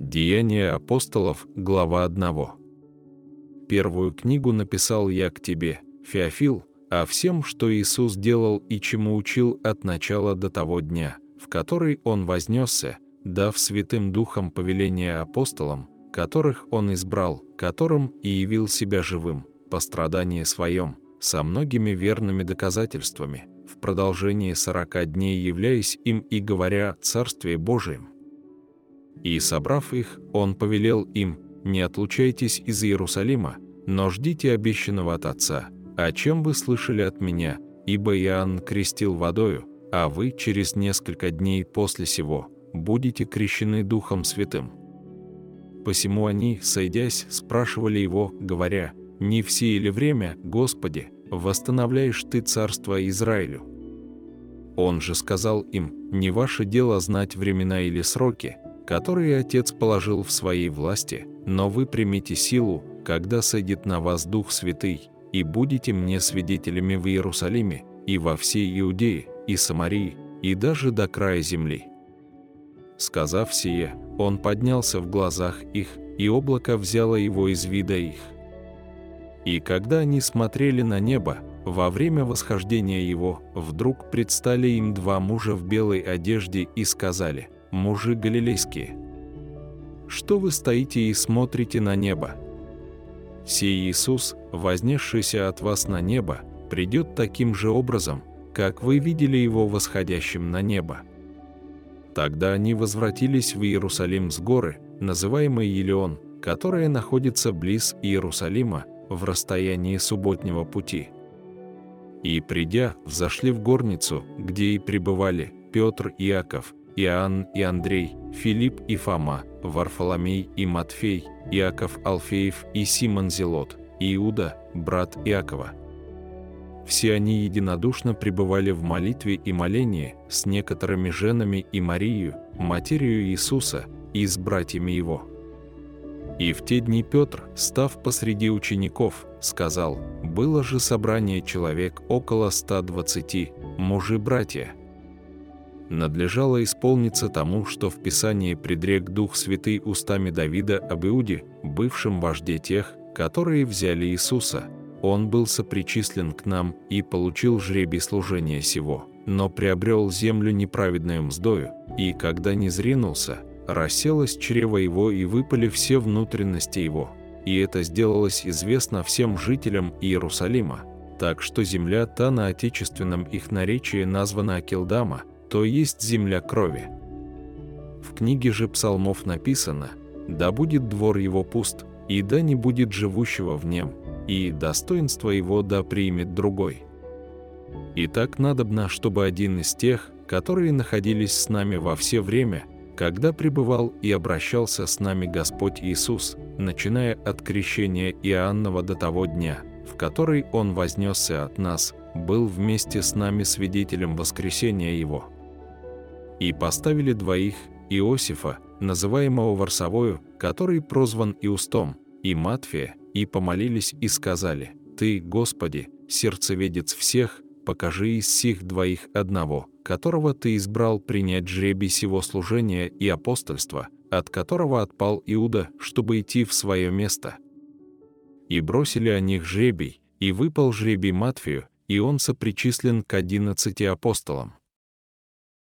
Деяния апостолов, глава 1. Первую книгу написал я к тебе, Феофил, о всем, что Иисус делал и чему учил от начала до того дня, в который Он вознесся, дав Святым Духом повеление апостолам, которых Он избрал, которым и явил себя живым, по страдании своем, со многими верными доказательствами, в продолжении сорока дней являясь им и говоря о Царстве Божием. И, собрав их, Он повелел им, «Не отлучайтесь из Иерусалима, но ждите обещанного от Отца, о чем вы слышали от Меня, ибо Иоанн крестил водою, а вы через несколько дней после сего будете крещены Духом Святым». Посему они, сойдясь, спрашивали его, говоря, «Не все или время, Господи, восстановляешь Ты царство Израилю?» Он же сказал им, «Не ваше дело знать времена или сроки, которые Отец положил в своей власти, но вы примите силу, когда сойдет на вас Дух Святый, и будете мне свидетелями в Иерусалиме, и во всей Иудее, и Самарии, и даже до края земли». Сказав сие, он поднялся в глазах их, и облако взяло его из вида их. И когда они смотрели на небо, во время восхождения его, вдруг предстали им два мужа в белой одежде и сказали, «Мужи галилейские, что вы стоите и смотрите на небо? Сей Иисус, вознесшийся от вас на небо, придет таким же образом, как вы видели его восходящим на небо». Тогда они возвратились в Иерусалим с горы, называемой Елеон, которая находится близ Иерусалима, в расстоянии субботнего пути. И, придя, взошли в горницу, где и пребывали Петр и Иаков, Иоанн и Андрей, Филипп и Фома, Варфоломей и Матфей, Иаков Алфеев и Симон Зелот, Иуда, брат Иакова – все они единодушно пребывали в молитве и молении с некоторыми женами и Марию, матерью Иисуса, и с братьями его. И в те дни Петр, став посреди учеников, сказал, «Было же собрание человек около 120, мужи-братья». Надлежало исполниться тому, что в Писании предрек Дух Святый устами Давида об Иуде, бывшем вожде тех, которые взяли Иисуса – он был сопричислен к нам и получил жребий служения сего, но приобрел землю неправедную мздою, и, когда не зринулся, расселось чрево его и выпали все внутренности его. И это сделалось известно всем жителям Иерусалима, так что земля та на отечественном их наречии названа Акилдама, то есть земля крови. В книге же псалмов написано «Да будет двор его пуст, и да не будет живущего в нем, и достоинство его да примет другой. И так надобно, чтобы один из тех, которые находились с нами во все время, когда пребывал и обращался с нами Господь Иисус, начиная от крещения Иоаннова до того дня, в который Он вознесся от нас, был вместе с нами свидетелем воскресения Его. И поставили двоих, Иосифа, называемого Варсовою, который прозван Иустом, и Матфия, и помолились и сказали, «Ты, Господи, сердцеведец всех, покажи из сих двоих одного, которого Ты избрал принять жребий сего служения и апостольства, от которого отпал Иуда, чтобы идти в свое место». И бросили о них жребий, и выпал жребий Матфию, и он сопричислен к одиннадцати апостолам.